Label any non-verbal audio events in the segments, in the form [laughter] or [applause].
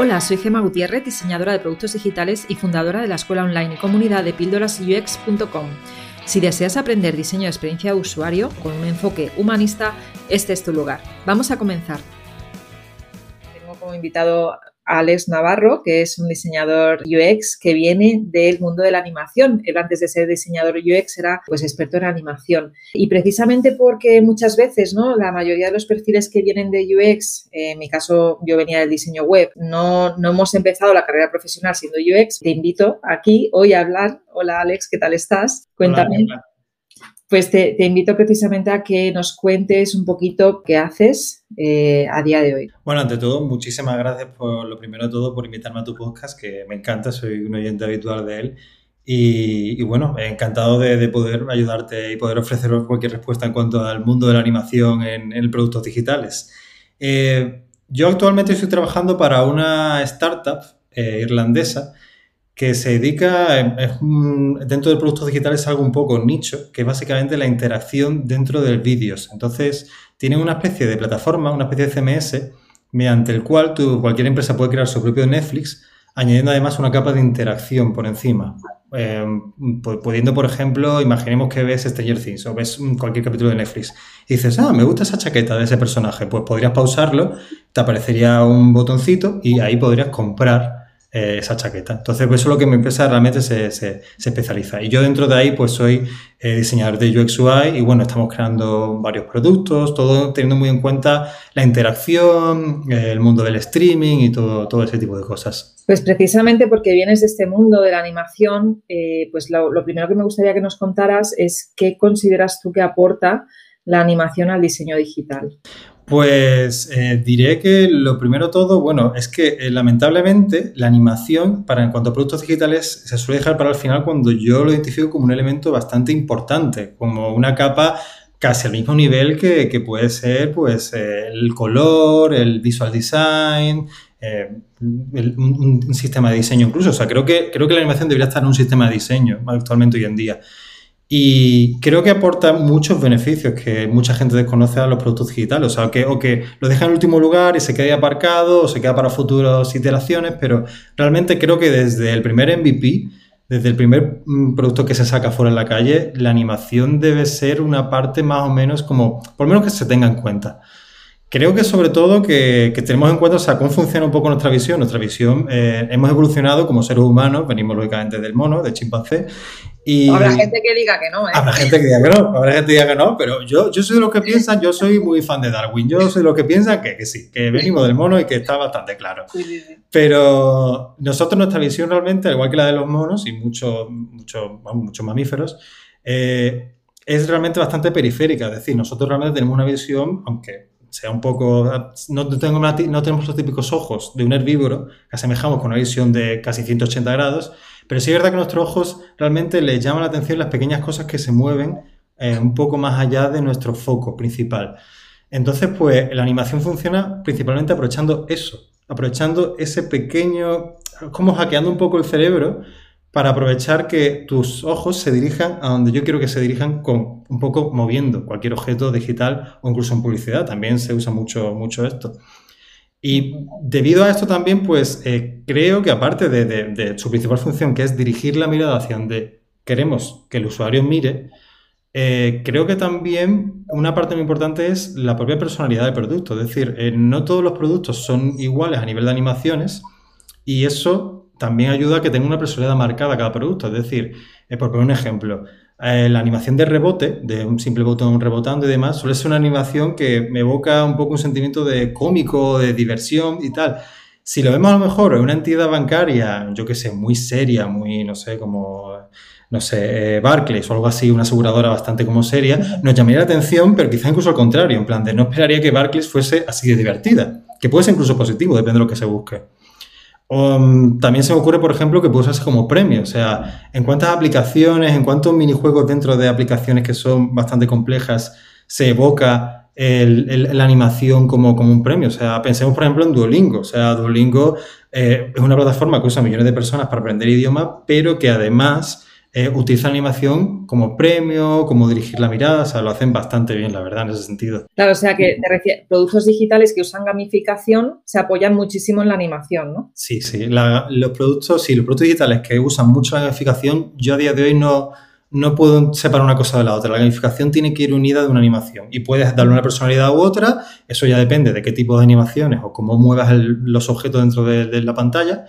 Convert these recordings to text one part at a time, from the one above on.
Hola, soy Gema Gutiérrez, diseñadora de productos digitales y fundadora de la escuela online y comunidad de píldorasux.com. Si deseas aprender diseño de experiencia de usuario con un enfoque humanista, este es tu lugar. Vamos a comenzar. Tengo como invitado Alex Navarro, que es un diseñador UX que viene del mundo de la animación. Él antes de ser diseñador UX era pues experto en animación. Y precisamente porque muchas veces, ¿no? La mayoría de los perfiles que vienen de UX, en mi caso yo venía del diseño web, no, no hemos empezado la carrera profesional siendo UX, te invito aquí hoy a hablar. Hola Alex, ¿qué tal estás? Cuéntame. Pues te, invito precisamente a que nos cuentes un poquito qué haces eh, a día de hoy. Bueno, ante todo, muchísimas gracias por lo primero de todo por invitarme a tu podcast, que me encanta, soy un oyente habitual de él. Y, bueno, encantado de, poder ayudarte y poder ofrecer cualquier respuesta en cuanto al mundo de la animación en, productos digitales. Eh, yo actualmente estoy trabajando para una startup eh, irlandesa que se dedica, es dentro de productos digitales es algo un poco nicho, que es básicamente la interacción dentro de vídeos. Entonces, tiene una especie de plataforma, una especie de CMS, mediante el cual cualquier empresa puede crear su propio Netflix, añadiendo además una capa de interacción por encima. Eh, pudiendo, por ejemplo, imaginemos que ves Stranger Things o ves cualquier capítulo de Netflix y dices, ah, me gusta esa chaqueta de ese personaje, pues podrías pausarlo, te aparecería un botoncito y ahí podrías comprar eh, esa chaqueta. Entonces, pues eso es lo que mi empresa realmente se, se, especializa. Y yo dentro de ahí, pues soy eh, diseñador de UX UI y bueno, estamos creando varios productos, todo teniendo muy en cuenta la interacción, eh, el mundo del streaming y todo, todo ese tipo de cosas. Pues precisamente porque vienes de este mundo de la animación, pues lo, lo primero que me gustaría que nos contaras es qué consideras tú que aporta la animación al diseño digital. Pues eh, diré que lo primero todo, bueno, es que eh, lamentablemente la animación para en cuanto a productos digitales se suele dejar para el final cuando yo lo identifico como un elemento bastante importante, como una capa casi al mismo nivel que, puede ser pues eh, el color, el visual design, un, un, sistema de diseño incluso. O sea, creo que, creo que la animación debería estar en un sistema de diseño actualmente hoy en día. Y creo que aporta muchos beneficios que mucha gente desconoce a los productos digitales. O sea, que, o que lo deja en último lugar y se queda aparcado o se queda para futuras iteraciones, pero realmente creo que desde el primer MVP, desde el primer mm, producto que se saca fuera en la calle, la animación debe ser una parte más o menos como, por lo menos que se tenga en cuenta. Creo que sobre todo que, tenemos en cuenta o sea, cómo funciona un poco nuestra visión. Nuestra visión, eh, hemos evolucionado como seres humanos, venimos lógicamente del mono, del chimpancé. Y habrá gente que diga que no. ¿eh? Habrá gente que diga que no, habrá gente que diga que no, pero yo, yo soy de los que piensan, yo soy muy fan de Darwin, yo soy de los que piensan que, que sí, que venimos del mono y que está bastante claro. Pero nosotros nuestra visión realmente, al igual que la de los monos y muchos mucho, muchos mamíferos, eh, es realmente bastante periférica. Es decir, nosotros realmente tenemos una visión, aunque sea un poco, no, tengo no tenemos los típicos ojos de un herbívoro, que asemejamos con una visión de casi 180 grados, pero sí es verdad que nuestros ojos realmente les llama la atención las pequeñas cosas que se mueven eh, un poco más allá de nuestro foco principal. Entonces, pues la animación funciona principalmente aprovechando eso, aprovechando ese pequeño, como hackeando un poco el cerebro para aprovechar que tus ojos se dirijan a donde yo quiero que se dirijan con un poco moviendo cualquier objeto digital o incluso en publicidad. También se usa mucho, mucho esto. Y debido a esto también, pues eh, creo que aparte de, su principal función, que es dirigir la mirada hacia donde queremos que el usuario mire, eh, creo que también una parte muy importante es la propia personalidad del producto. Es decir, eh, no todos los productos son iguales a nivel de animaciones y eso también ayuda a que tenga una personalidad marcada cada producto. Es decir, por poner un ejemplo, eh, la animación de rebote, de un simple botón rebotando y demás, suele ser una animación que me evoca un poco un sentimiento de cómico, de diversión y tal. Si lo vemos a lo mejor en una entidad bancaria, yo que sé, muy seria, muy, no sé, como, no sé, eh, Barclays o algo así, una aseguradora bastante como seria, nos llamaría la atención, pero quizá incluso al contrario, en plan de no esperaría que Barclays fuese así de divertida, que puede ser incluso positivo, depende de lo que se busque. Um, también se me ocurre, por ejemplo, que puede usarse como premio. O sea, en cuántas aplicaciones, en cuántos minijuegos dentro de aplicaciones que son bastante complejas se evoca la animación como, como un premio. O sea, pensemos, por ejemplo, en Duolingo. O sea, Duolingo eh, es una plataforma que usa millones de personas para aprender idiomas, pero que además eh, utilizan animación como premio, como dirigir la mirada, o sea, lo hacen bastante bien, la verdad, en ese sentido. Claro, o sea que te productos digitales que usan gamificación se apoyan muchísimo en la animación, ¿no? Sí, sí, los productos, sí, los productos digitales que usan mucho la gamificación, yo a día de hoy no, no puedo separar una cosa de la otra. La gamificación tiene que ir unida de una animación y puedes darle una personalidad u otra, eso ya depende de qué tipo de animaciones o cómo muevas los objetos dentro de, la pantalla,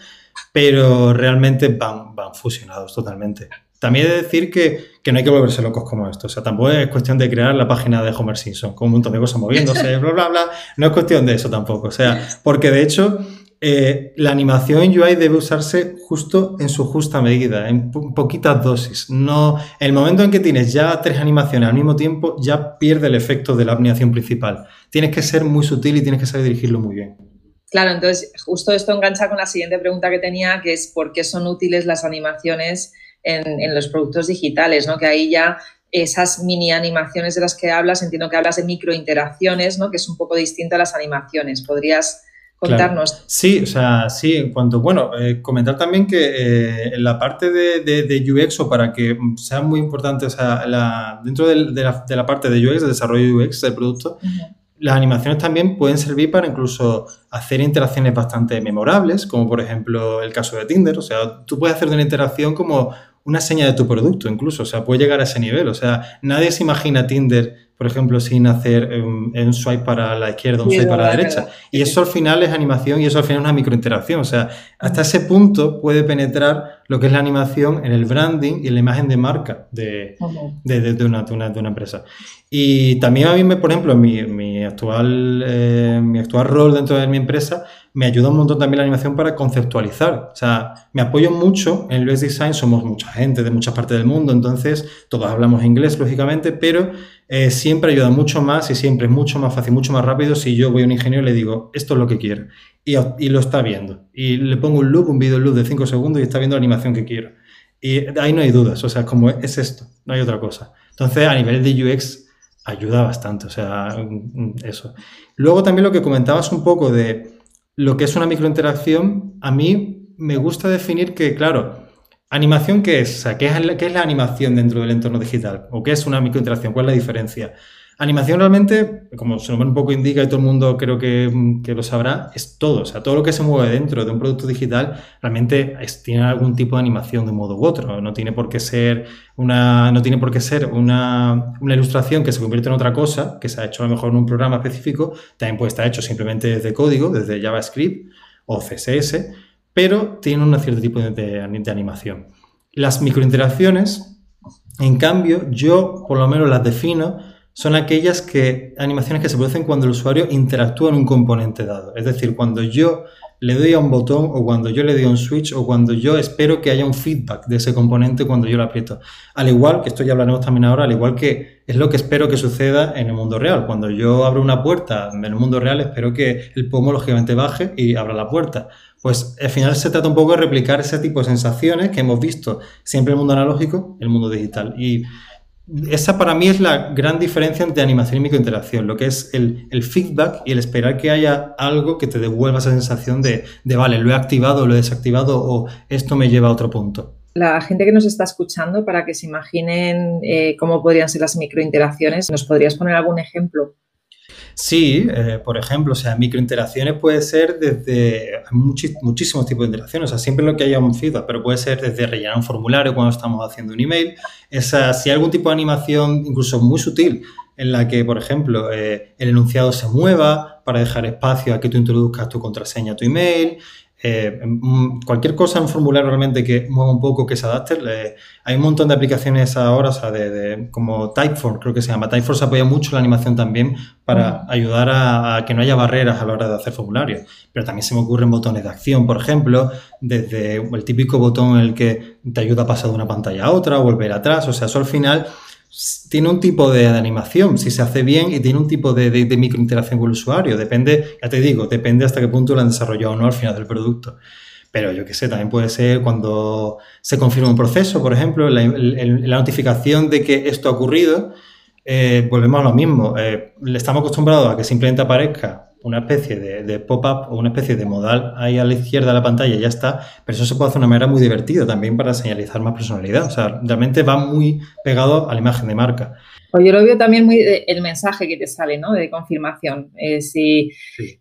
pero realmente van, van fusionados totalmente. También he de decir que, no hay que volverse locos como esto. O sea, tampoco es cuestión de crear la página de Homer Simpson con un montón de cosas moviéndose, [laughs] bla, bla, bla. No es cuestión de eso tampoco. O sea, porque de hecho eh, la animación UI debe usarse justo en su justa medida, en poquitas dosis. No, el momento en que tienes ya tres animaciones al mismo tiempo, ya pierde el efecto de la animación principal. Tienes que ser muy sutil y tienes que saber dirigirlo muy bien. Claro, entonces justo esto engancha con la siguiente pregunta que tenía, que es ¿por qué son útiles las animaciones en, los productos digitales, ¿no? Que ahí ya esas mini animaciones de las que hablas, entiendo que hablas de microinteracciones, ¿no? Que es un poco distinto a las animaciones. ¿Podrías contarnos? Sí, o sea, sí, en cuanto, bueno, eh, comentar también que eh, en la parte de, UX o para que sea muy importante, o sea, la, dentro de, la, parte de UX, de desarrollo UX del producto, las animaciones también pueden servir para incluso hacer interacciones bastante memorables, como por ejemplo el caso de Tinder. O sea, tú puedes hacer una interacción como una seña de tu producto incluso, o sea, puede llegar a ese nivel, o sea, nadie se imagina Tinder, por ejemplo, sin hacer un, swipe para la izquierda, un swipe para la derecha. Y eso al final es animación y eso al final es una microinteracción, o sea, hasta ese punto puede penetrar lo que es la animación en el branding y en la imagen de marca de, de, una, de una, empresa. Y también a mí, me, por ejemplo, mi, mi actual, eh, mi actual rol dentro de mi empresa, me ayuda un montón también la animación para conceptualizar. O sea, me apoyo mucho en el UX Design, somos mucha gente de muchas partes del mundo, entonces todos hablamos inglés, lógicamente, pero eh, siempre ayuda mucho más y siempre es mucho más fácil, mucho más rápido si yo voy a un ingeniero y le digo, esto es lo que quiero. Y, y lo está viendo. Y le pongo un loop, un video loop de 5 segundos y está viendo la animación que quiero. Y ahí no hay dudas, o sea, como es esto, no hay otra cosa. Entonces, a nivel de UX, ayuda bastante, o sea, eso. Luego también lo que comentabas un poco de lo que es una microinteracción, a mí me gusta definir que, claro, animación qué es, o sea, ¿qué es, la, animación dentro del entorno digital? ¿O qué es una microinteracción? ¿Cuál es la diferencia? Animación realmente, como su nombre un poco indica y todo el mundo creo que, lo sabrá, es todo. O sea, todo lo que se mueve dentro de un producto digital realmente tiene algún tipo de animación de un modo u otro. No tiene por qué ser una, no tiene por qué ser una, una, ilustración que se convierte en otra cosa, que se ha hecho a lo mejor en un programa específico, también puede estar hecho simplemente desde código, desde JavaScript o CSS, pero tiene un cierto tipo de, animación. Las microinteracciones, en cambio, yo por lo menos las defino son aquellas que, animaciones que se producen cuando el usuario interactúa en un componente dado. Es decir, cuando yo le doy a un botón o cuando yo le doy a un switch o cuando yo espero que haya un feedback de ese componente cuando yo lo aprieto. Al igual, que esto ya hablaremos también ahora, al igual que es lo que espero que suceda en el mundo real. Cuando yo abro una puerta en el mundo real, espero que el pomo lógicamente baje y abra la puerta. Pues al final se trata un poco de replicar ese tipo de sensaciones que hemos visto siempre en el mundo analógico, el mundo digital. Y esa para mí es la gran diferencia entre animación y microinteracción, lo que es el, feedback y el esperar que haya algo que te devuelva esa sensación de, vale, lo he activado, lo he desactivado o esto me lleva a otro punto. La gente que nos está escuchando, para que se imaginen eh, cómo podrían ser las microinteracciones, ¿nos podrías poner algún ejemplo? Sí, eh, por ejemplo, o sea, microinteracciones puede ser desde muchísimos tipos de interacciones, o sea, siempre lo que haya un feedback, pero puede ser desde rellenar un formulario cuando estamos haciendo un email, esa, si hay algún tipo de animación incluso muy sutil en la que, por ejemplo, eh, el enunciado se mueva para dejar espacio a que tú introduzcas tu contraseña a tu email, eh, mm, cualquier cosa en formulario realmente que mueva un poco, que se adapte. hay un montón de aplicaciones ahora, o sea, de, como Typeform, creo que se llama. Typeform se apoya mucho la animación también para ayudar a, que no haya barreras a la hora de hacer formularios. Pero también se me ocurren botones de acción, por ejemplo, desde el típico botón en el que te ayuda a pasar de una pantalla a otra, o volver atrás. O sea, eso al final tiene un tipo de animación, si se hace bien, y tiene un tipo de, microinteracción con el usuario. Depende, ya te digo, depende hasta qué punto lo han desarrollado o no al final del producto. Pero yo qué sé, también puede ser cuando se confirma un proceso, por ejemplo, la, notificación de que esto ha ocurrido, eh, volvemos a lo mismo. Eh, estamos acostumbrados a que simplemente aparezca una especie de, pop-up o una especie de modal ahí a la izquierda de la pantalla y ya está, pero eso se puede hacer de una manera muy divertida también para señalizar más personalidad. O sea, realmente va muy pegado a la imagen de marca. Pues yo lo veo también muy el mensaje que te sale, ¿no? De confirmación. Eh, si,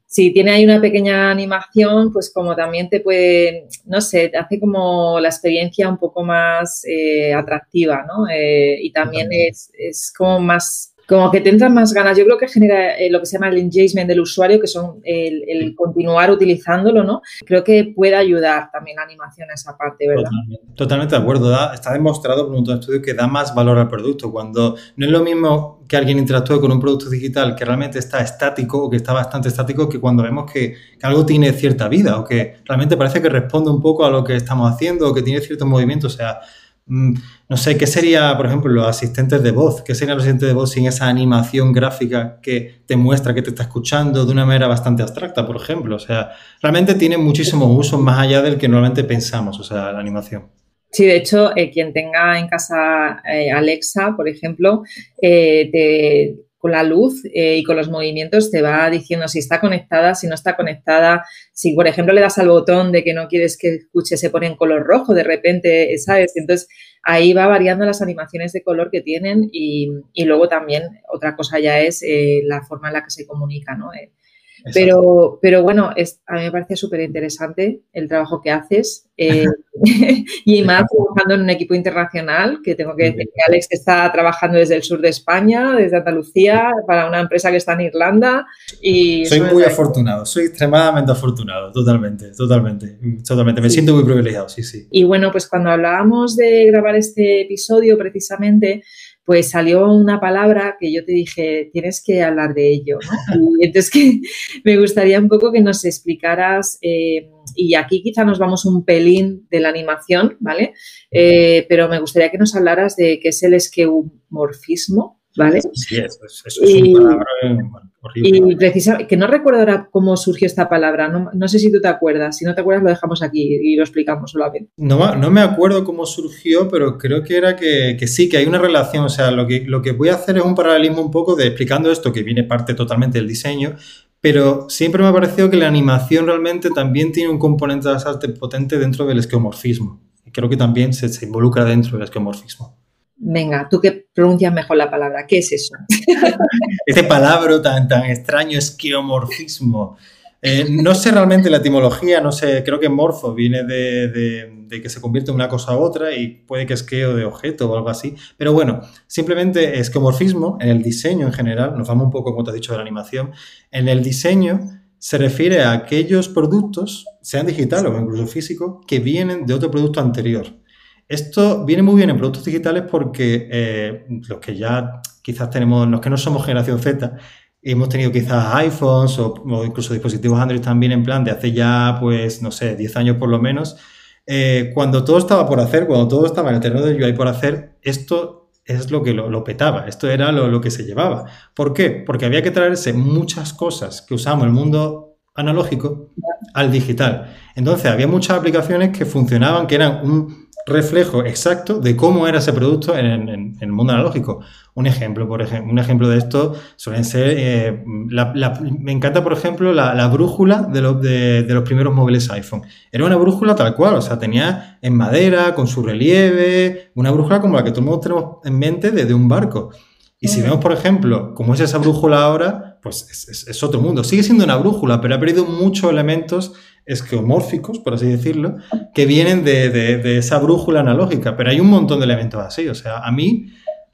si tiene ahí una pequeña animación, pues como también te puede, no sé, te hace como la experiencia un poco más eh, atractiva, ¿no? Eh, y también es, es como más como que te entran más ganas. Yo creo que genera eh, lo que se llama el engagement del usuario, que son el, continuar utilizándolo, ¿no? Creo que puede ayudar también la animación a esa parte, ¿verdad? Totalmente, de acuerdo. está demostrado por un montón de estudios que da más valor al producto. Cuando no es lo mismo que alguien interactúe con un producto digital que realmente está estático o que está bastante estático que cuando vemos que, que algo tiene cierta vida o que realmente parece que responde un poco a lo que estamos haciendo o que tiene ciertos movimientos. O sea, no sé, ¿qué sería, por ejemplo, los asistentes de voz? ¿Qué sería los asistentes de voz sin esa animación gráfica que te muestra que te está escuchando de una manera bastante abstracta, por ejemplo? O sea, realmente tiene muchísimos usos más allá del que normalmente pensamos, o sea, la animación. Sí, de hecho, eh, quien tenga en casa eh, Alexa, por ejemplo, eh, te, con la luz eh, y con los movimientos te va diciendo si está conectada, si no está conectada. Si, por ejemplo, le das al botón de que no quieres que escuche, se pone en color rojo de repente, ¿sabes? Entonces, ahí va variando las animaciones de color que tienen y, luego también otra cosa ya es eh, la forma en la que se comunica, ¿no? Eh, pero, pero bueno, es, a mí me parece súper interesante el trabajo que haces eh, [laughs] [laughs] y más trabajando en un equipo internacional, que tengo que decir que Alex está trabajando desde el sur de España, desde Andalucía, para una empresa que está en Irlanda. Y soy muy afortunado, soy extremadamente afortunado, totalmente, totalmente, totalmente. Me siento muy privilegiado, sí, sí. Y bueno, pues cuando hablábamos de grabar este episodio precisamente, pues salió una palabra que yo te dije, tienes que hablar de ello. Y [laughs] entonces que me gustaría un poco que nos explicaras, eh, y aquí quizá nos vamos un pelín de la animación, ¿vale? Eh, pero me gustaría que nos hablaras de qué es el esqueumorfismo, ¿vale? Sí, eso, es una palabra y precisamente, que no recuerdo ahora cómo surgió esta palabra, no, sé si tú te acuerdas, si no te acuerdas lo dejamos aquí y lo explicamos solamente. No, no me acuerdo cómo surgió, pero creo que era que, sí, que hay una relación, o sea, lo que, lo que voy a hacer es un paralelismo un poco de explicando esto, que viene parte totalmente del diseño, pero siempre me ha parecido que la animación realmente también tiene un componente bastante potente dentro del esquemorfismo. Y creo que también se, se involucra dentro del esquemorfismo. Venga, tú que pronuncias mejor la palabra, ¿qué es eso? [laughs] Ese palabra tan, tan extraño, esqueomorfismo. Eh, no sé realmente la etimología, no sé, creo que morfo viene de, que se convierte en una cosa u otra y puede que esqueo de objeto o algo así. Pero bueno, simplemente esquemorfismo en el diseño en general, nos vamos un poco, como te has dicho, de la animación, en el diseño se refiere a aquellos productos, sean digitales o incluso físicos, que vienen de otro producto anterior. Esto viene muy bien en productos digitales porque eh, los que ya quizás tenemos, los que no somos generación Z, hemos tenido quizás iPhones o, incluso dispositivos Android también en plan de hace ya, pues, no sé, 10 años por lo menos. Eh, cuando todo estaba por hacer, cuando todo estaba en el terreno del UI por hacer, esto es lo que lo, petaba, esto era lo, lo, que se llevaba. ¿Por qué? Porque había que traerse muchas cosas que usamos en el mundo analógico al digital. Entonces había muchas aplicaciones que funcionaban, que eran un reflejo exacto de cómo era ese producto en, el mundo analógico. Un ejemplo, por ejemplo, un ejemplo de esto suelen ser, eh, me encanta, por ejemplo, la, brújula de, de, los primeros móviles iPhone. Era una brújula tal cual, o sea, tenía en madera, con su relieve, una brújula como la que todos tenemos en mente desde un barco. Y si vemos, por ejemplo, cómo es esa brújula ahora, pues es, otro mundo. Sigue siendo una brújula, pero ha perdido muchos elementos esquemórficos, por así decirlo, que vienen de, esa brújula analógica. Pero hay un montón de elementos así. O sea, a mí,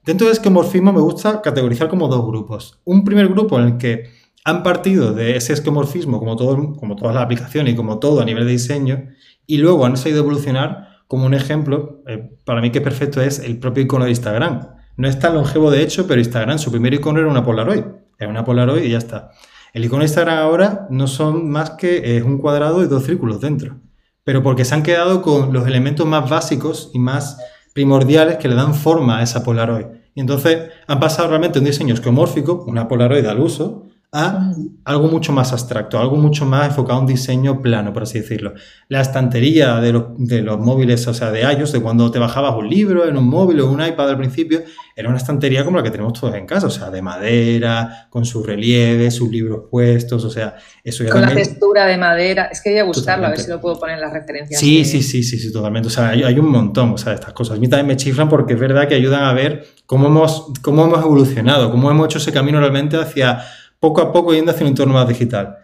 dentro de esquemorfismo, me gusta categorizar como dos grupos. Un primer grupo en el que han partido de ese esquemorfismo, como, todo, como todas las aplicaciones y como todo a nivel de diseño, y luego han sabido evolucionar. Como un ejemplo, eh, para mí que es perfecto, es el propio icono de Instagram no es tan longevo de hecho, pero Instagram, su primer icono era una Polaroid. Era una Polaroid y ya está. El icono de Instagram ahora no son más que un cuadrado y dos círculos dentro. Pero porque se han quedado con los elementos más básicos y más primordiales que le dan forma a esa Polaroid. Y entonces han pasado realmente un diseño esquemórfico, una Polaroid al uso, a algo mucho más abstracto, algo mucho más enfocado a un diseño plano, por así decirlo. La estantería de los, móviles, o sea, de iOS, de cuando te bajabas un libro en un móvil o un iPad al principio, era una estantería como la que tenemos todos en casa, o sea, de madera, con sus relieves, sus libros puestos, o sea, eso ya Con la textura de madera, es que voy a buscarlo, a ver si lo puedo poner en las referencias. Sí, sí, sí, sí, sí, totalmente. O sea, hay, un montón, o sea, de estas cosas. A mí también me chifran porque es verdad que ayudan a ver cómo hemos, cómo hemos evolucionado, cómo hemos hecho ese camino realmente hacia poco a poco yendo hacia un entorno más digital.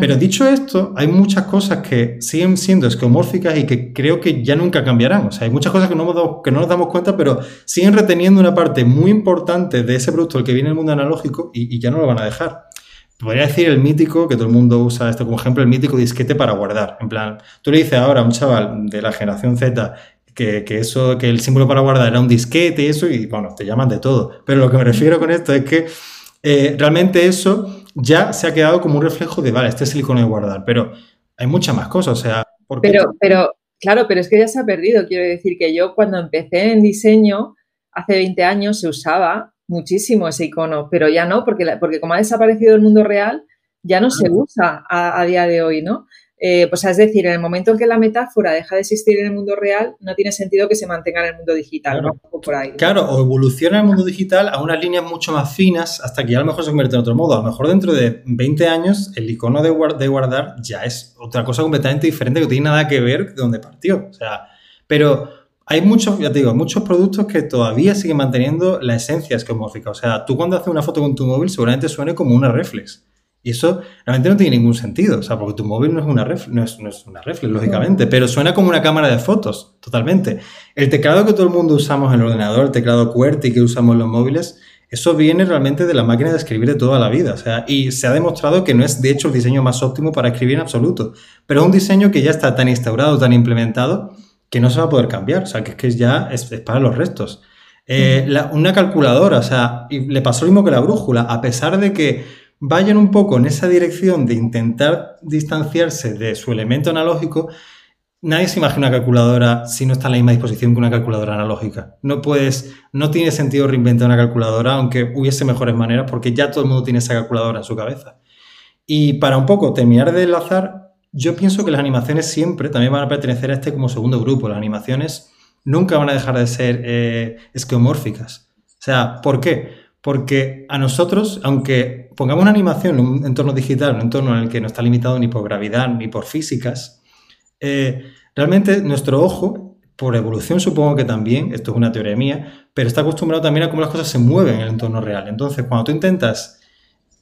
Pero dicho esto, hay muchas cosas que siguen siendo esquemórficas y que creo que ya nunca cambiarán. O sea, hay muchas cosas que no, que no nos damos cuenta, pero siguen reteniendo una parte muy importante de ese producto, el que viene del mundo analógico, y, ya no lo van a dejar. Podría decir el mítico, que todo el mundo usa esto como ejemplo, el mítico disquete para guardar. En plan, tú le dices ahora a un chaval de la generación Z que, que, eso, que el símbolo para guardar era un disquete y eso, y bueno, te llaman de todo. Pero lo que me refiero con esto es que eh, realmente eso ya se ha quedado como un reflejo de, vale, este es el icono de guardar, pero hay muchas más cosas, o sea... pero, pero, claro, pero es que ya se ha perdido, quiero decir que yo cuando empecé en diseño, hace 20 años se usaba muchísimo ese icono, pero ya no, porque, porque como ha desaparecido el mundo real, ya no se usa a, a, día de hoy, ¿no? Eh, pues es decir, en el momento en que la metáfora deja de existir en el mundo real, no tiene sentido que se mantenga en el mundo digital. Claro, por ahí. claro o evoluciona el mundo digital a unas líneas mucho más finas hasta que ya a lo mejor se convierte en otro modo. A lo mejor dentro de 20 años el icono de, de guardar ya es otra cosa completamente diferente que no tiene nada que ver de donde partió. O sea, pero hay muchos, ya te digo, muchos productos que todavía siguen manteniendo la esencia esquemórfica. O sea, tú cuando haces una foto con tu móvil seguramente suene como una reflex. Y eso realmente no tiene ningún sentido, o sea, porque tu móvil no es una reflex, no es, una reflex, lógicamente, pero suena como una cámara de fotos, totalmente. El teclado que todo el mundo usamos en el ordenador, el teclado QWERTY que usamos en los móviles, eso viene realmente de la máquina de escribir de toda la vida, o sea, y se ha demostrado que no es de hecho el diseño más óptimo para escribir en absoluto, pero es un diseño que ya está tan instaurado, tan implementado, que no se va a poder cambiar, o sea, que es que ya es, para los restos. Eh, una calculadora, o sea, y le pasó lo mismo que la brújula, a pesar de que vayan un poco en esa dirección de intentar distanciarse de su elemento analógico, nadie se imagina una calculadora si no está en la misma disposición que una calculadora analógica. No puedes, no tiene sentido reinventar una calculadora, aunque hubiese mejores maneras, porque ya todo el mundo tiene esa calculadora en su cabeza. Y para un poco terminar de enlazar, yo pienso que las animaciones siempre también van a pertenecer a este como segundo grupo. Las animaciones nunca van a dejar de ser eh, esquemórficas. O sea, ¿por qué? Porque a nosotros, aunque pongamos una animación en un entorno digital, un entorno en el que no está limitado ni por gravedad ni por físicas, eh, realmente nuestro ojo, por evolución supongo que también, esto es una teoría mía, pero está acostumbrado también a cómo las cosas se mueven en el entorno real. Entonces, cuando tú intentas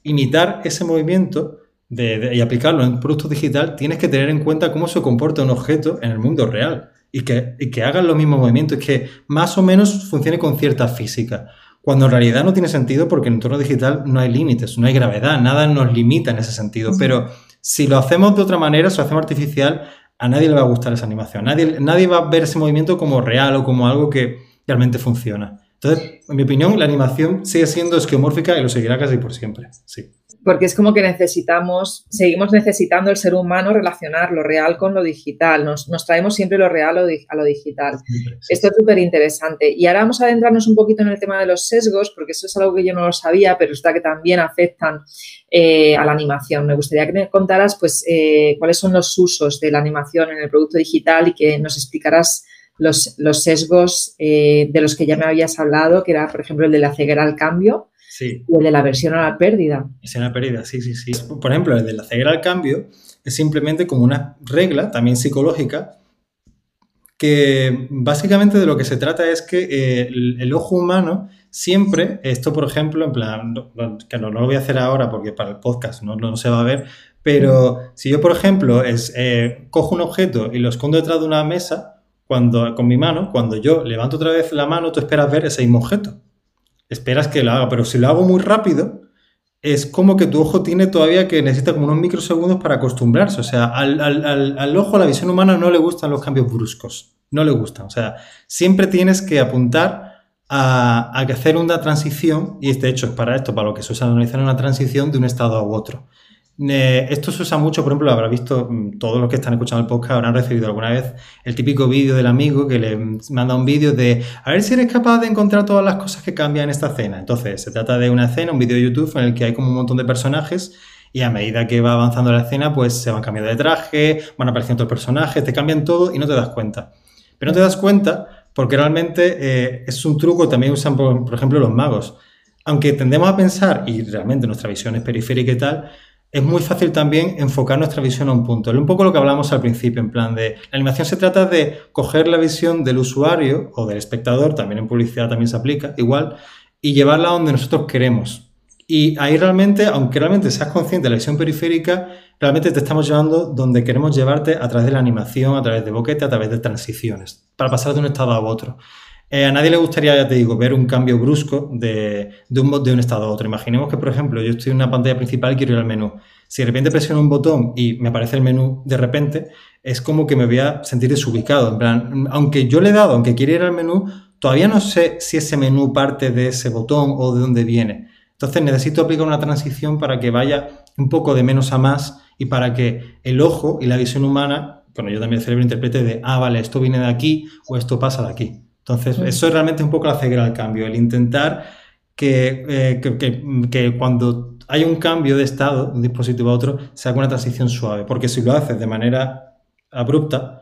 imitar ese movimiento y aplicarlo en un producto digital, tienes que tener en cuenta cómo se comporta un objeto en el mundo real y que, y que hagan los mismos movimientos, que más o menos funcione con cierta física. Cuando en realidad no tiene sentido porque en el entorno digital no hay límites, no hay gravedad, nada nos limita en ese sentido. Pero si lo hacemos de otra manera, si lo hacemos artificial, a nadie le va a gustar esa animación. Nadie, nadie va a ver ese movimiento como real o como algo que realmente funciona. Entonces, en mi opinión, la animación sigue siendo esquemórfica y lo seguirá casi por siempre. Sí porque es como que necesitamos, seguimos necesitando el ser humano relacionar lo real con lo digital, nos, traemos siempre lo real a lo digital. Esto es súper interesante. Y ahora vamos a adentrarnos un poquito en el tema de los sesgos, porque eso es algo que yo no lo sabía, pero está que también afectan eh, a la animación. Me gustaría que me contaras pues, eh, cuáles son los usos de la animación en el producto digital y que nos explicaras los, los sesgos eh, de los que ya me habías hablado, que era, por ejemplo, el de la ceguera al cambio Sí. el de la versión a la pérdida. Es a la pérdida, sí, sí, sí. Por ejemplo, el de la ceguera al cambio es simplemente como una regla, también psicológica, que básicamente de lo que se trata es que eh, el, ojo humano siempre, esto por ejemplo, en plan, que no, lo voy a hacer ahora porque para el podcast no, no se va a ver, pero si yo por ejemplo es, eh, cojo un objeto y lo escondo detrás de una mesa, cuando, con mi mano, cuando yo levanto otra vez la mano, tú esperas ver ese mismo objeto esperas que lo haga, pero si lo hago muy rápido, es como que tu ojo tiene todavía que necesita como unos microsegundos para acostumbrarse. O sea, al, ojo, a la visión humana no le gustan los cambios bruscos. No le gustan. O sea, siempre tienes que apuntar a, a hacer una transición, y de hecho es para esto, para lo que se usa analizar una transición de un estado a otro. Eh, esto se usa mucho, por ejemplo, lo habrá visto mm, todos los que están escuchando el podcast, habrán recibido alguna vez el típico vídeo del amigo que le manda un vídeo de a ver si eres capaz de encontrar todas las cosas que cambian en esta escena. Entonces, se trata de una escena, un vídeo de YouTube en el que hay como un montón de personajes y a medida que va avanzando la escena, pues se van cambiando de traje, van apareciendo otros personajes, te cambian todo y no te das cuenta. Pero no te das cuenta porque realmente eh, es un truco, también usan, por ejemplo, los magos. Aunque tendemos a pensar, y realmente nuestra visión es periférica y tal, es muy fácil también enfocar nuestra visión a un punto. Es un poco lo que hablamos al principio, en plan de la animación se trata de coger la visión del usuario o del espectador, también en publicidad también se aplica, igual, y llevarla donde nosotros queremos. Y ahí realmente, aunque realmente seas consciente de la visión periférica, realmente te estamos llevando donde queremos llevarte a través de la animación, a través de boquete, a través de transiciones, para pasar de un estado a otro. Eh, a nadie le gustaría, ya te digo, ver un cambio brusco de, un, de un estado a otro. Imaginemos que, por ejemplo, yo estoy en una pantalla principal y quiero ir al menú. Si de repente presiono un botón y me aparece el menú de repente, es como que me voy a sentir desubicado. En plan, aunque yo le he dado, aunque quiera ir al menú, todavía no sé si ese menú parte de ese botón o de dónde viene. Entonces necesito aplicar una transición para que vaya un poco de menos a más y para que el ojo y la visión humana, bueno, yo también el cerebro interprete de, ah, vale, esto viene de aquí o esto pasa de aquí. Entonces, eso es realmente un poco la ceguera al cambio, el intentar eh, que, que, cuando hay un cambio de estado de un dispositivo a otro, se haga una transición suave, porque si lo haces de manera abrupta,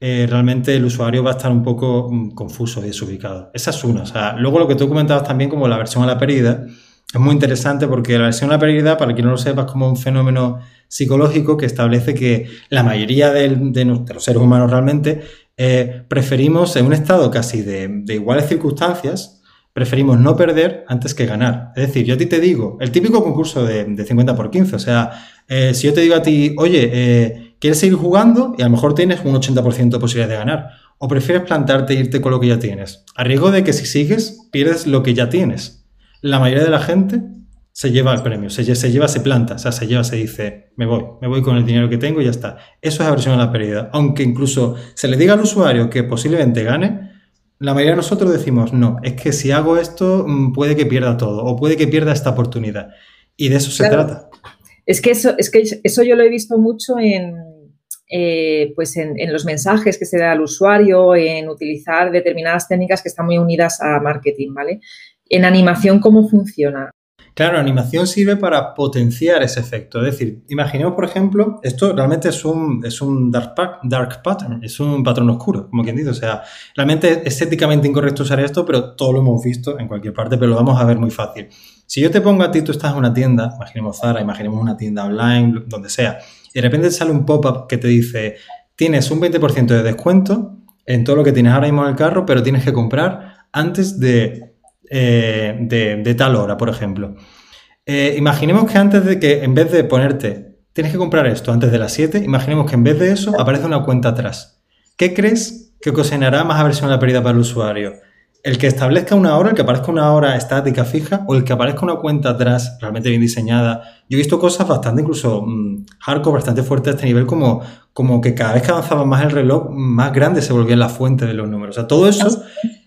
eh, realmente el usuario va a estar un poco mm, confuso y desubicado. Esa es una. O sea, luego lo que tú comentabas también como la versión a la pérdida, es muy interesante porque la versión a la pérdida, para quien no lo sepa, es como un fenómeno psicológico que establece que la mayoría de, de los seres humanos realmente eh, preferimos, en un estado casi de, iguales circunstancias, preferimos no perder antes que ganar. Es decir, yo a ti te digo, el típico concurso de, 50 por 15, o sea, eh, si yo te digo a ti, oye, eh, ¿quieres seguir jugando? Y a lo mejor tienes un 80% de posibilidad de ganar. ¿O prefieres plantarte e irte con lo que ya tienes? A riesgo de que si sigues, pierdes lo que ya tienes. La mayoría de la gente se lleva el premio, se, se, lleva, se planta, o sea, se lleva, se dice, me voy, me voy con el dinero que tengo y ya está. Eso es aversión a la pérdida. Aunque incluso se le diga al usuario que posiblemente gane, la mayoría de nosotros decimos, no, es que si hago esto mm, puede que pierda todo o puede que pierda esta oportunidad. Y de eso se trata. Es que eso, es que eso yo lo he visto mucho en, eh, pues en, en, los mensajes que se da al usuario, en utilizar determinadas técnicas que están muy unidas a marketing, ¿vale? En animación, ¿cómo funciona? Claro, la animación sirve para potenciar ese efecto. Es decir, imaginemos, por ejemplo, esto realmente es un, es un dark, dark pattern, es un patrón oscuro, como quien dice. O sea, realmente es éticamente incorrecto usar esto, pero todo lo hemos visto en cualquier parte, pero lo vamos a ver muy fácil. Si yo te pongo a ti, tú estás en una tienda, imaginemos Zara, imaginemos una tienda online, donde sea, y de repente sale un pop-up que te dice, tienes un 20% de descuento en todo lo que tienes ahora mismo en el carro, pero tienes que comprar antes de eh, de, tal hora, por ejemplo. Eh, imaginemos que antes de que, en vez de ponerte, tienes que comprar esto antes de las 7, imaginemos que en vez de eso aparece una cuenta atrás. ¿Qué crees que ocasionará más aversión a la pérdida para el usuario? ¿El que establezca una hora, el que aparezca una hora estática fija o el que aparezca una cuenta atrás realmente bien diseñada? Yo he visto cosas bastante, incluso mm, hardcore, bastante fuertes a este nivel, como, como que cada vez que avanzaba más el reloj, más grande se volvía la fuente de los números. O sea, todo eso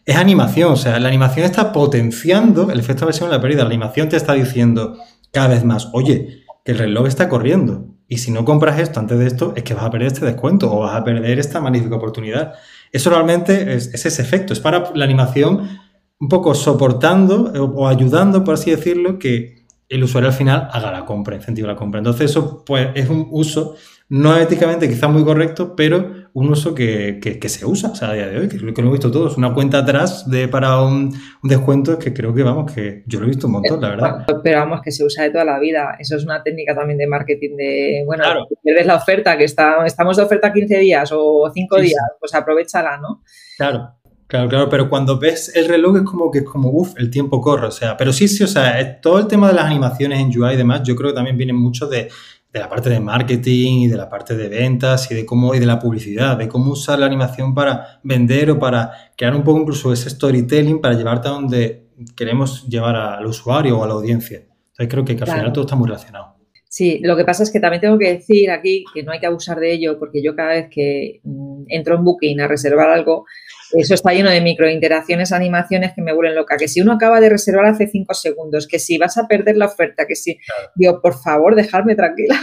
es animación, o sea, la animación está potenciando el efecto de versión de la pérdida. La animación te está diciendo cada vez más, oye, que el reloj está corriendo. Y si no compras esto antes de esto, es que vas a perder este descuento o vas a perder esta magnífica oportunidad. Eso realmente es, ese efecto, es para la animación un poco soportando o ayudando, por así decirlo, que el usuario al final haga la compra, incentiva la compra. Entonces eso pues, es un uso no éticamente quizás muy correcto, pero un uso que, se usa a día de hoy, que, lo hemos visto todos. Una cuenta atrás de para un, descuento que creo que vamos, que yo lo he visto un montón, la verdad. Pero vamos, que se usa de toda la vida. Eso es una técnica también de marketing de, bueno, ves la oferta, que está, estamos de oferta 15 días o 5 días, pues aprovechala, ¿no? Claro. Claro, claro, pero cuando ves el reloj es como que es como, uff, el tiempo corre, o sea, pero sí, sí, o sea, todo el tema de las animaciones en UI y demás, yo creo que también viene mucho de, de la parte de marketing y de la parte de ventas y de cómo y de la publicidad, de cómo usar la animación para vender o para crear un poco incluso ese storytelling para llevarte a donde queremos llevar al usuario o a la audiencia. Entonces creo que, al final todo está muy relacionado. Sí, lo que pasa es que también tengo que decir aquí que no hay que abusar de ello porque yo cada vez que mm, entro en Booking a reservar algo, Eso está lleno de microinteracciones, animaciones que me vuelven loca. Que si uno acaba de reservar hace cinco segundos, que si vas a perder la oferta, que si. Digo, por favor, dejarme tranquila.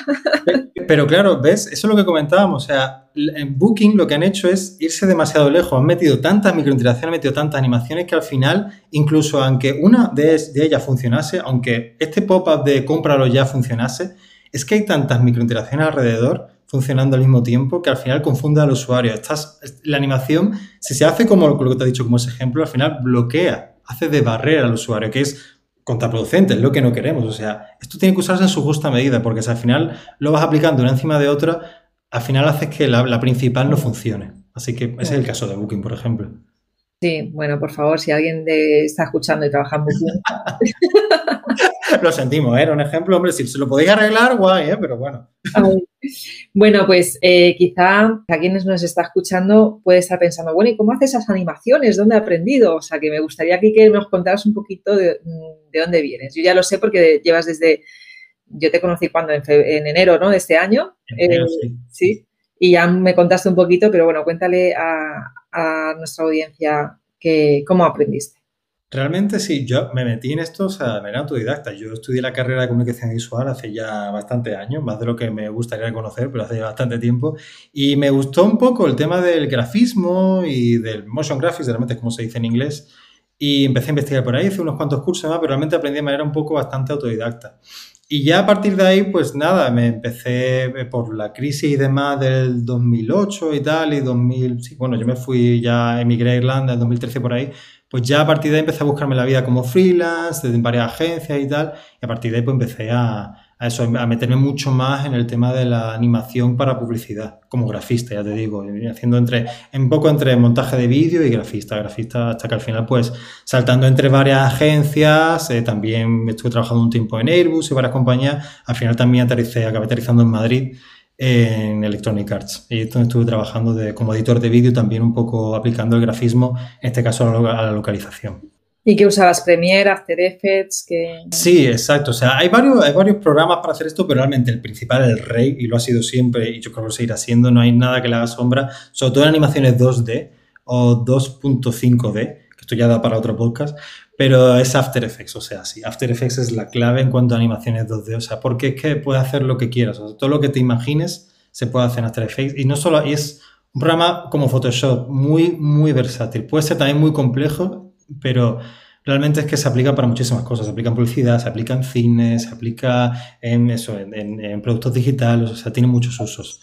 Pero claro, ¿ves? Eso es lo que comentábamos. O sea, en Booking lo que han hecho es irse demasiado lejos. Han metido tantas microinteracciones, han metido tantas animaciones que al final, incluso aunque una de, de ellas funcionase, aunque este pop-up de cómpralo ya funcionase, es que hay tantas microinteracciones alrededor funcionando al mismo tiempo que al final confunde al usuario. Estás, la animación, si se hace como lo que te he dicho como ese ejemplo, al final bloquea, hace de barrera al usuario, que es contraproducente, es lo que no queremos. O sea, esto tiene que usarse en su justa medida, porque si al final lo vas aplicando una encima de otra, al final haces que la, principal no funcione. Así que ese es el caso de Booking, por ejemplo. Sí, bueno, por favor, si alguien está escuchando y trabaja en Booking. [laughs] lo sentimos, ¿eh? era un ejemplo, hombre, si se lo podéis arreglar, guay, ¿eh? pero bueno. Bueno, pues eh, quizá a quienes nos está escuchando puede estar pensando, bueno, ¿y cómo haces esas animaciones? ¿Dónde he aprendido? O sea, que me gustaría aquí que nos contaras un poquito de, dónde vienes. Yo ya lo sé porque llevas desde, yo te conocí cuando, en, enero, ¿no? De este año. Eh, sí. Y ya me contaste un poquito, pero bueno, cuéntale a, a nuestra audiencia que, cómo aprendiste. Realmente sí, yo me metí en esto o sea, de manera autodidacta. Yo estudié la carrera de comunicación visual hace ya bastantes años, más de lo que me gustaría conocer, pero hace ya bastante tiempo. Y me gustó un poco el tema del grafismo y del motion graphics, realmente es como se dice en inglés. Y empecé a investigar por ahí, hice unos cuantos cursos más, pero realmente aprendí de manera un poco bastante autodidacta. Y ya a partir de ahí, pues nada, me empecé por la crisis y demás del 2008 y tal, y 2000, sí, bueno, yo me fui, ya emigré a Irlanda en 2013 por ahí, pues ya a partir de ahí empecé a buscarme la vida como freelance, desde varias agencias y tal, y a partir de ahí pues empecé a, eso, a meterme mucho más en el tema de la animación para publicidad, como grafista, ya te digo, haciendo entre, un poco entre montaje de vídeo y grafista, grafista hasta que al final pues saltando entre varias agencias, eh, también estuve trabajando un tiempo en Airbus y varias compañías, al final también aterricé, acabé aterrizando en Madrid en Electronic Arts. Y esto estuve trabajando de, como editor de vídeo, también un poco aplicando el grafismo, en este caso a la, localización. ¿Y qué usabas? ¿Premiere, After Effects? Que... Sí, exacto. O sea, hay varios, hay varios programas para hacer esto, pero realmente el principal, el rey, y lo ha sido siempre, y yo creo que lo seguirá siendo, no hay nada que le haga sombra, sobre todo en animaciones 2D o 2.5D, que esto ya da para otro podcast, pero es After Effects, o sea, sí, After Effects es la clave en cuanto a animaciones 2D, o sea, porque es que puede hacer lo que quieras, o sea, todo lo que te imagines se puede hacer en After Effects y no solo, es un programa como Photoshop, muy, muy versátil, puede ser también muy complejo, pero realmente es que se aplica para muchísimas cosas, se aplica en publicidad, se aplica en cine, se aplica en eso, en productos digitales, o sea, tiene muchos usos.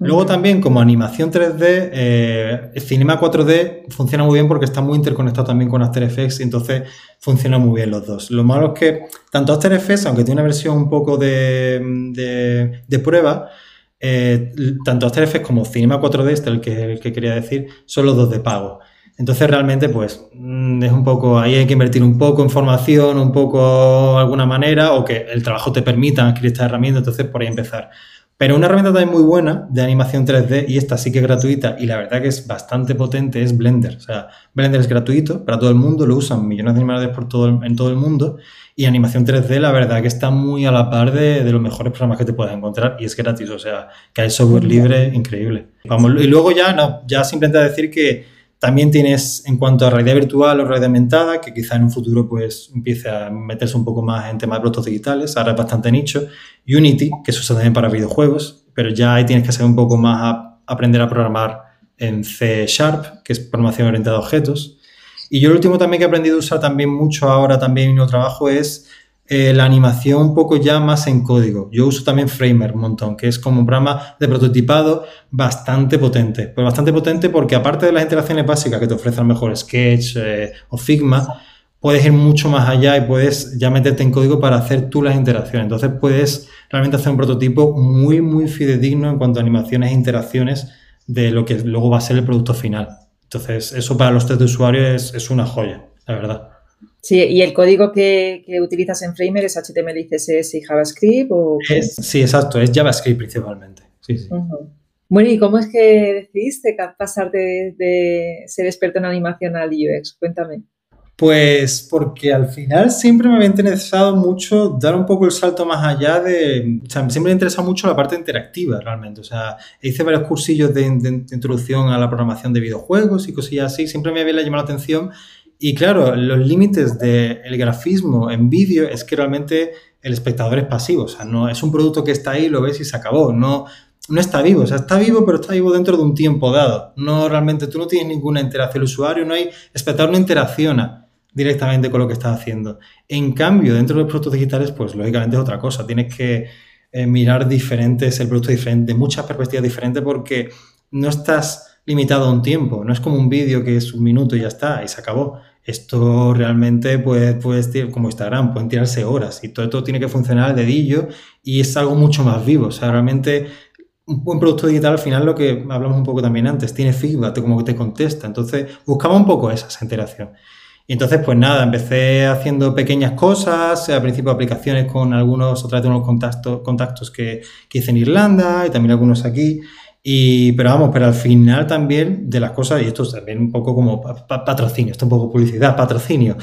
Luego también como animación 3D, eh, Cinema 4D funciona muy bien porque está muy interconectado también con After Effects y entonces funciona muy bien los dos. Lo malo es que tanto After Effects, aunque tiene una versión un poco de, prueba, eh, tanto After Effects como Cinema 4D, este es el que, el que quería decir, son los dos de pago. Entonces realmente pues mm, es un poco, ahí hay que invertir un poco en formación, un poco de alguna manera, o que el trabajo te permita adquirir esta herramienta, entonces por ahí empezar. Pero una herramienta también muy buena de animación 3D, y esta sí que es gratuita, y la verdad que es bastante potente, es Blender. O sea, Blender es gratuito para todo el mundo, lo usan millones de animadores por todo en todo el mundo, y animación 3D, la verdad que está muy a la par de, los mejores programas que te puedas encontrar, y es gratis, o sea, que hay software libre increíble. Vamos, y luego ya, no, ya simplemente decir que también tienes en cuanto a realidad virtual o realidad aumentada, que quizá en un futuro pues empiece a meterse un poco más en temas de productos digitales, ahora es bastante nicho. Unity, que se usa también para videojuegos, pero ya ahí tienes que saber un poco más a aprender a programar en C Sharp, que es programación orientada a objetos. Y yo lo último también que he aprendido a usar también mucho ahora también en mi trabajo es eh, la animación un poco ya más en código. Yo uso también Framer un montón, que es como un programa de prototipado bastante potente. Pues bastante potente porque aparte de las interacciones básicas que te ofrecen mejor Sketch eh, o Figma, puedes ir mucho más allá y puedes ya meterte en código para hacer tú las interacciones. Entonces puedes realmente hacer un prototipo muy, muy fidedigno en cuanto a animaciones e interacciones de lo que luego va a ser el producto final. Entonces, eso para los test de usuario es, es una joya, la verdad. Sí, ¿y el código que, utilizas en Framer es HTML y CSS y JavaScript? O sí, exacto, es JavaScript principalmente. Bueno, ¿y cómo es que decidiste pasar de, ser experto en animación al UX? Cuéntame. Pues porque al final siempre me había interesado mucho dar un poco el salto más allá de... O sea, siempre me ha interesado mucho la parte interactiva realmente. O sea, hice varios cursillos de, introducción a la programación de videojuegos y cosillas así. Siempre me había llamado la atención. Y claro, los límites del grafismo en vídeo es que realmente el espectador es pasivo. O sea, no es un producto que está ahí, lo ves y se acabó. No, no está vivo, o sea, está vivo, pero está vivo dentro de un tiempo dado. No realmente, tú no tienes ninguna interacción, el usuario no hay, el espectador no interacciona directamente con lo que estás haciendo. En cambio, dentro de los productos digitales, pues lógicamente es otra cosa. Tienes que eh, mirar diferentes, el producto diferente, muchas perspectivas diferentes, porque no estás limitado a un tiempo. No es como un vídeo que es un minuto y ya está, y se acabó. Esto realmente puede, puede como Instagram, pueden tirarse horas y todo esto tiene que funcionar al dedillo y es algo mucho más vivo. O sea, realmente un buen producto digital al final lo que hablamos un poco también antes, tiene feedback, como que te contesta. Entonces buscaba un poco esa, esa interacción. Y entonces, pues nada, empecé haciendo pequeñas cosas, al principio aplicaciones con algunos, otras de unos contactos, contactos que, que hice en Irlanda y también algunos aquí. Y, pero vamos, pero al final también de las cosas, y esto es también un poco como patrocinio, esto es un poco publicidad, patrocinio.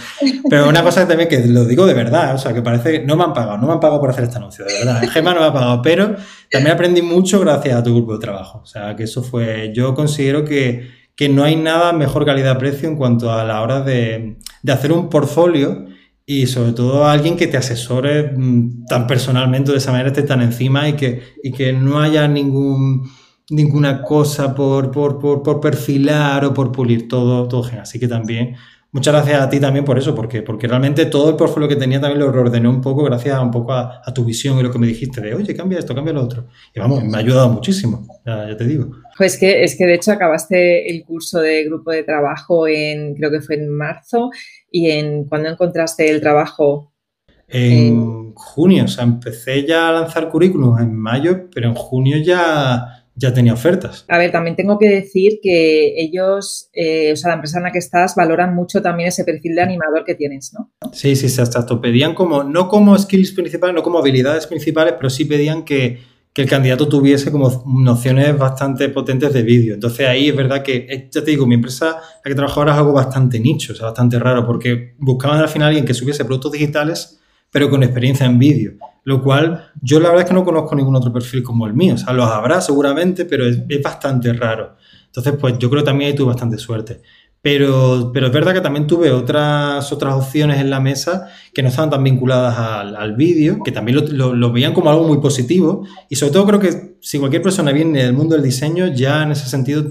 Pero una cosa también que lo digo de verdad, o sea, que parece que no me han pagado, no me han pagado por hacer este anuncio, de verdad. Gema no me ha pagado, pero también aprendí mucho gracias a tu grupo de trabajo. O sea, que eso fue, yo considero que, que no hay nada mejor calidad-precio en cuanto a la hora de, hacer un portfolio y sobre todo alguien que te asesore mm, tan personalmente de esa manera, esté tan encima y que, y que no haya ningún, ninguna cosa por, por, por, perfilar o por pulir, todo, todo Así que también Muchas gracias a ti también por eso, porque, porque realmente todo el portfolio que tenía también lo reordené un poco gracias a un poco a, tu visión y lo que me dijiste de, oye, cambia esto, cambia lo otro. Y vamos, me ha ayudado muchísimo, ya, te digo. Pues que, es que de hecho acabaste el curso de grupo de trabajo en, creo que fue en marzo, y en ¿cuándo encontraste el trabajo? En junio, o sea, empecé ya a lanzar currículum en mayo, pero en junio ya ya tenía ofertas. A ver, también tengo que decir que ellos, eh, o sea, la empresa en la que estás, valoran mucho también ese perfil de animador que tienes, ¿no? Sí, sí, hasta te pedían como, no como skills principales, no como habilidades principales, pero sí pedían que, el candidato tuviese como nociones bastante potentes de vídeo. Entonces ahí es verdad que, ya te digo, mi empresa, la que trabajo ahora es algo bastante nicho, o sea, bastante raro, porque buscaban al final alguien que subiese productos digitales, pero con experiencia en vídeo lo cual yo la verdad es que no conozco ningún otro perfil como el mío. O sea, los habrá seguramente, pero es, bastante raro. Entonces, pues yo creo que también ahí tuve bastante suerte. Pero, pero es verdad que también tuve otras, otras opciones en la mesa que no estaban tan vinculadas al, vídeo, que también lo, veían como algo muy positivo. Y sobre todo creo que si cualquier persona viene del mundo del diseño, ya en ese sentido,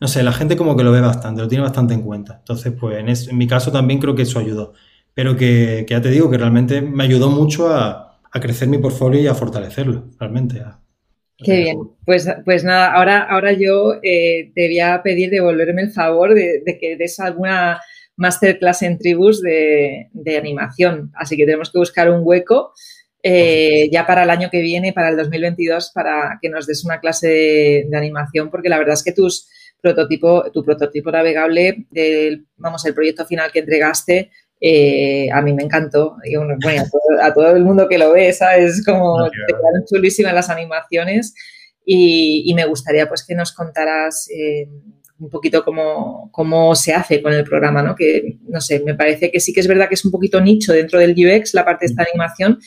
no sé, la gente como que lo ve bastante, lo tiene bastante en cuenta. Entonces, pues en, en mi caso también creo que eso ayudó. Pero que, que ya te digo que realmente me ayudó mucho a, a crecer mi portfolio y a fortalecerlo, realmente. Qué bien. Pues, pues nada, ahora, ahora yo eh, te voy a pedir devolverme el favor de, que des alguna masterclass en tribus de, animación. Así que tenemos que buscar un hueco eh, ya para el año que viene, para el 2022, para que nos des una clase de, animación, porque la verdad es que tus prototipo, tu prototipo navegable, del, vamos, el proyecto final que entregaste, eh, a mí me encantó. Y bueno, a, todo, el mundo que lo ve, ¿sabes? Como te quedan chulísimas las animaciones y, me gustaría pues que nos contaras eh, un poquito cómo, cómo, se hace con el programa, ¿no? Que, no sé, me parece que sí que es verdad que es un poquito nicho dentro del UX, la parte de esta animación,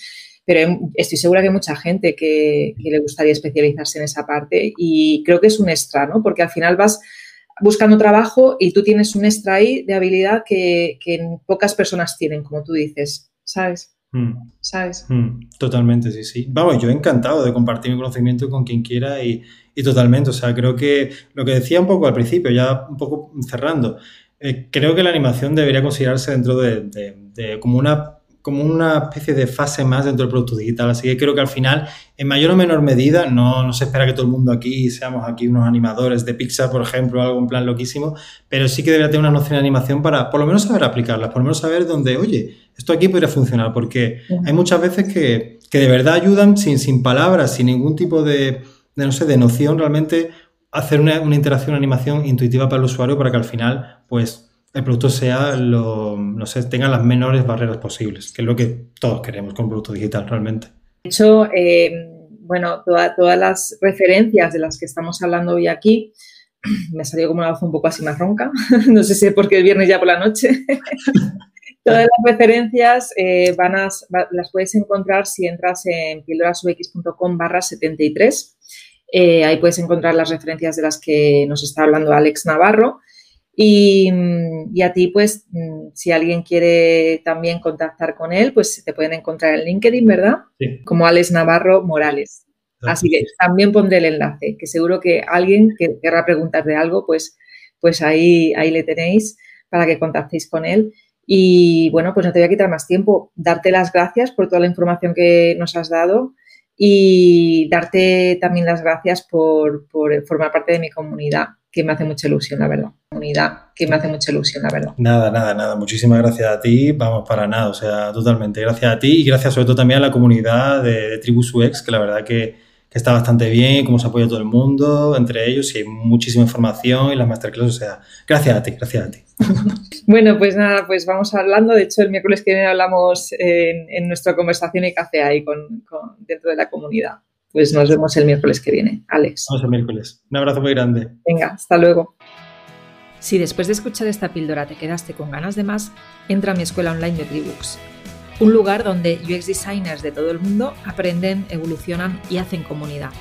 pero estoy segura que hay mucha gente que, que le gustaría especializarse en esa parte y creo que es un extra, ¿no? Porque al final vas buscando trabajo y tú tienes un extra ahí de habilidad que, pocas personas tienen, como tú dices, ¿sabes? Mm. ¿Sabes? Mm. totalmente, sí, sí. Vamos, yo encantado de compartir mi conocimiento con quien quiera y, totalmente, o sea, creo que lo que decía un poco al principio, ya un poco cerrando, eh, creo que la animación debería considerarse dentro de como una como una especie de fase más dentro del producto digital. Así que creo que al final, en mayor o menor medida, no, no, se espera que todo el mundo aquí seamos aquí unos animadores de Pixar, por ejemplo, algo en plan loquísimo, pero sí que debería tener una noción de animación para por lo menos saber aplicarlas, por lo menos saber dónde, oye, esto aquí podría funcionar, porque hay muchas veces que, que de verdad ayudan sin, sin palabras, sin ningún tipo de, de, no sé, de noción, realmente hacer una, una interacción, una animación intuitiva para el usuario para que al final, pues, el producto sea lo, no sé, tenga las menores barreras posibles, que es lo que todos queremos con un producto digital realmente. De hecho, eh, bueno, todas las referencias de las que estamos hablando hoy aquí [clears throat] me salió como una voz un poco así más ronca, [laughs] no sé si es porque el viernes ya por la noche. [laughs] Todas las referencias eh, van a, las puedes encontrar si entras en pildorasux.com barra 73. Eh, ahí puedes encontrar las referencias de las que nos está hablando Alex Navarro. Y, a ti, pues, mm, si alguien quiere también contactar con él, pues te pueden encontrar en LinkedIn, ¿verdad? Sí. Como Alex Navarro Morales. Así que también pondré el enlace, que seguro que alguien que querrá preguntar de algo, pues, pues ahí, ahí le tenéis para que contactéis con él. Y bueno, pues no te voy a quitar más tiempo. Darte las gracias por toda la información que nos has dado y darte también las gracias por, formar parte de mi comunidad, que me hace mucha ilusión, la verdad. Comunidad, que me hace mucha ilusión, la verdad. Nada, nada, nada. Muchísimas gracias a ti. Vamos, para nada. O sea, totalmente. Gracias a ti y gracias sobre todo también a la comunidad de, de Tribus UX, que la verdad que está bastante bien, cómo se apoya todo el mundo, entre ellos, y hay muchísima información y las masterclass, o sea, gracias a ti, gracias a ti. [laughs] Bueno, pues nada, pues vamos hablando, de hecho el miércoles que viene hablamos en, nuestra conversación y café ahí con, dentro de la comunidad. Pues nos vemos el miércoles que viene, Alex. Vamos el miércoles. Un abrazo muy grande. Venga, hasta luego. Si después de escuchar esta píldora te quedaste con ganas de más, entra a mi escuela online de Tribooks un lugar donde UX designers de todo el mundo aprenden, evolucionan y hacen comunidad.